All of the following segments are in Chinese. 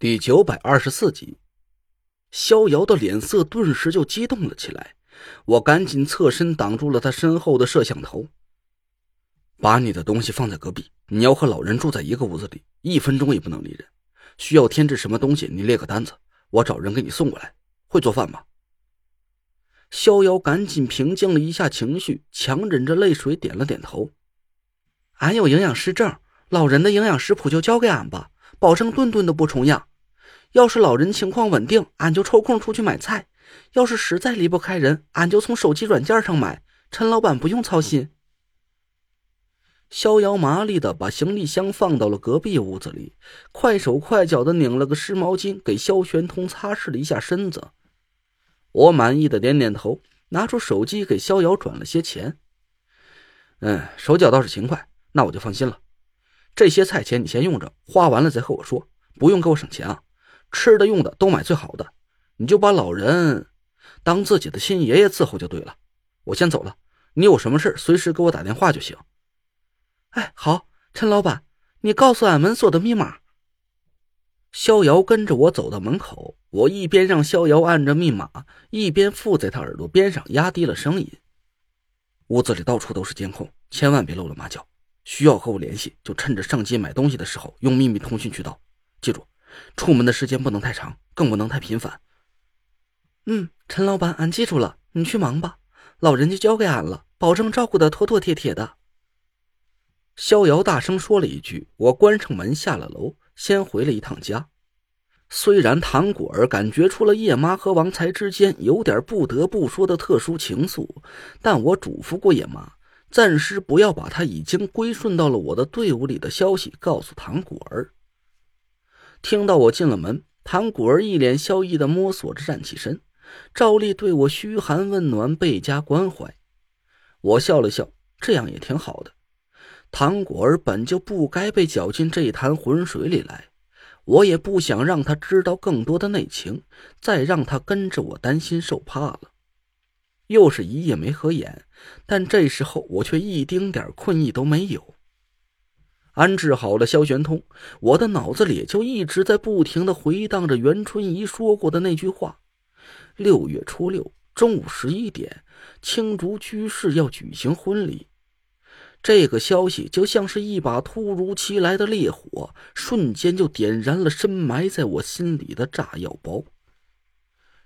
第九百二十四集，逍遥的脸色顿时就激动了起来。我赶紧侧身挡住了他身后的摄像头。把你的东西放在隔壁，你要和老人住在一个屋子里，一分钟也不能离人。需要添置什么东西，你列个单子，我找人给你送过来。会做饭吗？逍遥赶紧平静了一下情绪，强忍着泪水点了点头。俺有营养师证，老人的营养食谱就交给俺吧，保证顿顿都不重样。要是老人情况稳定，俺就抽空出去买菜；要是实在离不开人，俺就从手机软件上买。陈老板不用操心。逍遥麻利的把行李箱放到了隔壁屋子里，快手快脚的拧了个湿毛巾给萧玄通擦拭了一下身子。我满意的点点头，拿出手机给逍遥转了些钱。嗯，手脚倒是勤快，那我就放心了。这些菜钱你先用着，花完了再和我说，不用给我省钱啊。吃的用的都买最好的，你就把老人当自己的亲爷爷伺候就对了。我先走了，你有什么事随时给我打电话就行。哎，好，陈老板，你告诉俺门锁的密码。逍遥跟着我走到门口，我一边让逍遥按着密码，一边附在他耳朵边上压低了声音。屋子里到处都是监控，千万别露了马脚。需要和我联系，就趁着上街买东西的时候用秘密通讯渠道。记住。出门的时间不能太长，更不能太频繁。嗯，陈老板，俺记住了。你去忙吧，老人家交给俺了，保证照顾的妥妥帖帖的。逍遥大声说了一句，我关上门下了楼，先回了一趟家。虽然唐果儿感觉出了叶妈和王才之间有点不得不说的特殊情愫，但我嘱咐过叶妈，暂时不要把她已经归顺到了我的队伍里的消息告诉唐果儿。听到我进了门，唐果儿一脸笑意的摸索着站起身，照例对我嘘寒问暖，倍加关怀。我笑了笑，这样也挺好的。唐果儿本就不该被搅进这潭浑水里来，我也不想让他知道更多的内情，再让他跟着我担心受怕了。又是一夜没合眼，但这时候我却一丁点困意都没有。安置好了萧玄通，我的脑子里就一直在不停的回荡着袁春怡说过的那句话：六月初六中午十一点，青竹居士要举行婚礼。这个消息就像是一把突如其来的烈火，瞬间就点燃了深埋在我心里的炸药包。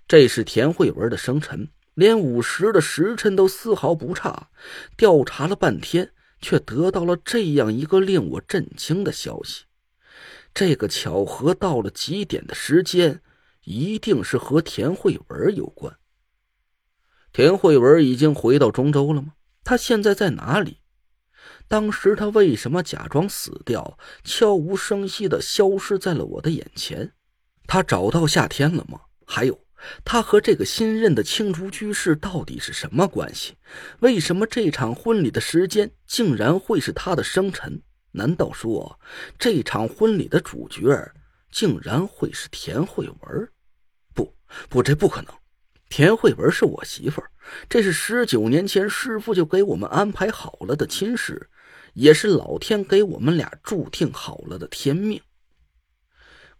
这是田慧文的生辰，连午时的时辰都丝毫不差。调查了半天。却得到了这样一个令我震惊的消息，这个巧合到了极点的时间，一定是和田慧文有关。田慧文已经回到中州了吗？他现在在哪里？当时他为什么假装死掉，悄无声息的消失在了我的眼前？他找到夏天了吗？还有。他和这个新任的青竹居士到底是什么关系？为什么这场婚礼的时间竟然会是他的生辰？难道说这场婚礼的主角竟然会是田慧文？不不，这不可能！田慧文是我媳妇儿，这是十九年前师傅就给我们安排好了的亲事，也是老天给我们俩注定好了的天命。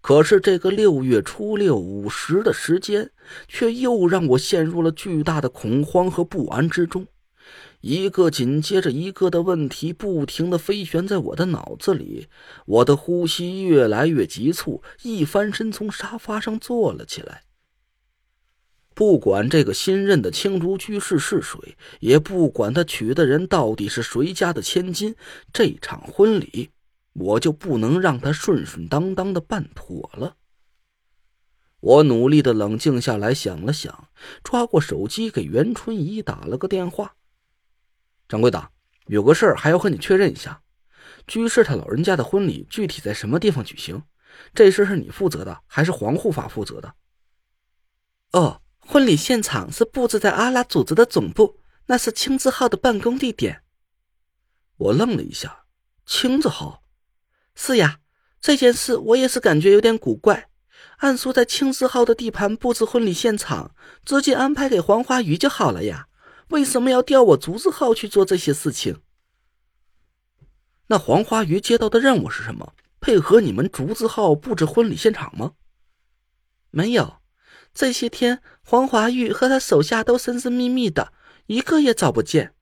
可是这个六月初六午时的时间，却又让我陷入了巨大的恐慌和不安之中。一个紧接着一个的问题不停的飞旋在我的脑子里，我的呼吸越来越急促，一翻身从沙发上坐了起来。不管这个新任的青竹居士是谁，也不管他娶的人到底是谁家的千金，这场婚礼。我就不能让他顺顺当当的办妥了。我努力的冷静下来，想了想，抓过手机给袁春怡打了个电话。掌柜的，有个事儿还要和你确认一下，居士他老人家的婚礼具体在什么地方举行？这事是你负责的，还是黄护法负责的？哦，婚礼现场是布置在阿拉组织的总部，那是青字号的办公地点。我愣了一下，青字号。是呀，这件事我也是感觉有点古怪。按说在青字号的地盘布置婚礼现场，直接安排给黄花鱼就好了呀，为什么要调我竹字号去做这些事情？那黄花鱼接到的任务是什么？配合你们竹字号布置婚礼现场吗？没有。这些天，黄华玉和他手下都神神秘秘的，一个也找不见。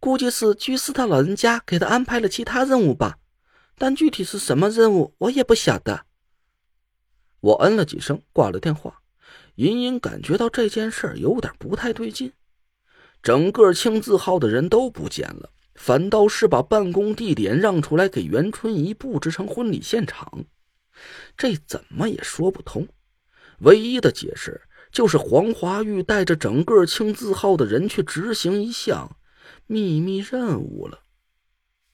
估计是居士他老人家给他安排了其他任务吧，但具体是什么任务，我也不晓得。我嗯了几声，挂了电话，隐隐感觉到这件事有点不太对劲。整个青字号的人都不见了，反倒是把办公地点让出来给袁春怡布置成婚礼现场，这怎么也说不通。唯一的解释就是黄华玉带着整个青字号的人去执行一项秘密任务了。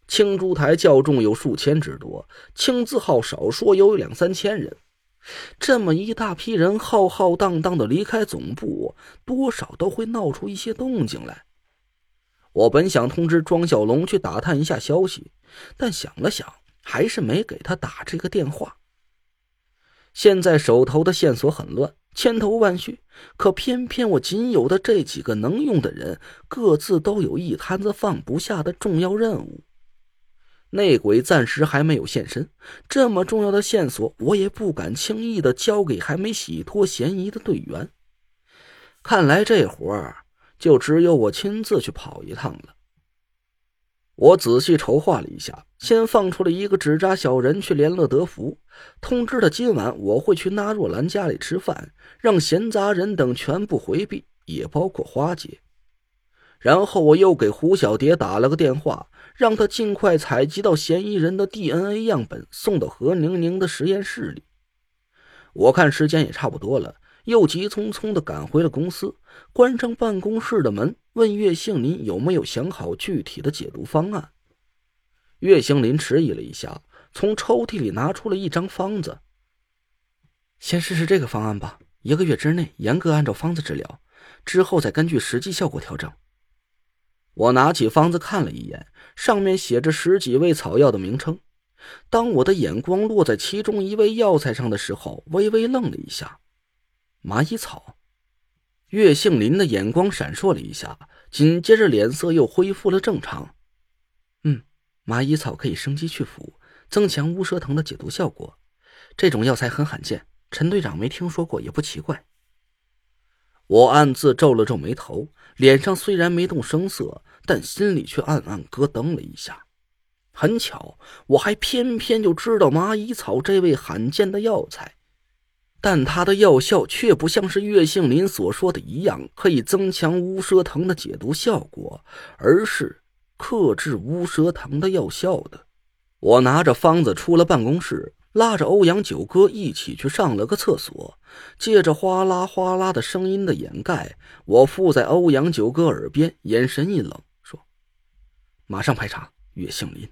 青珠台教众有数千之多，青字号少说有两三千人。这么一大批人浩浩荡荡的离开总部，多少都会闹出一些动静来。我本想通知庄小龙去打探一下消息，但想了想，还是没给他打这个电话。现在手头的线索很乱，千头万绪，可偏偏我仅有的这几个能用的人，各自都有一摊子放不下的重要任务。内鬼暂时还没有现身，这么重要的线索，我也不敢轻易的交给还没洗脱嫌疑的队员。看来这活儿就只有我亲自去跑一趟了。我仔细筹划了一下，先放出了一个纸扎小人去联络德福，通知他今晚我会去纳若兰家里吃饭，让闲杂人等全部回避，也包括花姐。然后我又给胡小蝶打了个电话。让他尽快采集到嫌疑人的 DNA 样本，送到何宁宁的实验室里。我看时间也差不多了，又急匆匆地赶回了公司，关上办公室的门，问岳杏林有没有想好具体的解毒方案。岳杏林迟疑了一下，从抽屉里拿出了一张方子。先试试这个方案吧，一个月之内严格按照方子治疗，之后再根据实际效果调整。我拿起方子看了一眼，上面写着十几味草药的名称。当我的眼光落在其中一味药材上的时候，微微愣了一下。蚂蚁草。岳杏林的眼光闪烁了一下，紧接着脸色又恢复了正常。嗯，蚂蚁草可以生机去腐，增强乌蛇藤的解毒效果。这种药材很罕见，陈队长没听说过也不奇怪。我暗自皱了皱眉头，脸上虽然没动声色，但心里却暗暗咯噔了一下。很巧，我还偏偏就知道蚂蚁草这味罕见的药材，但它的药效却不像是岳杏林所说的一样，可以增强乌蛇藤的解毒效果，而是克制乌蛇藤的药效的。我拿着方子出了办公室。拉着欧阳九哥一起去上了个厕所，借着哗啦哗啦的声音的掩盖，我附在欧阳九哥耳边，眼神一冷，说：“马上排查岳杏林。”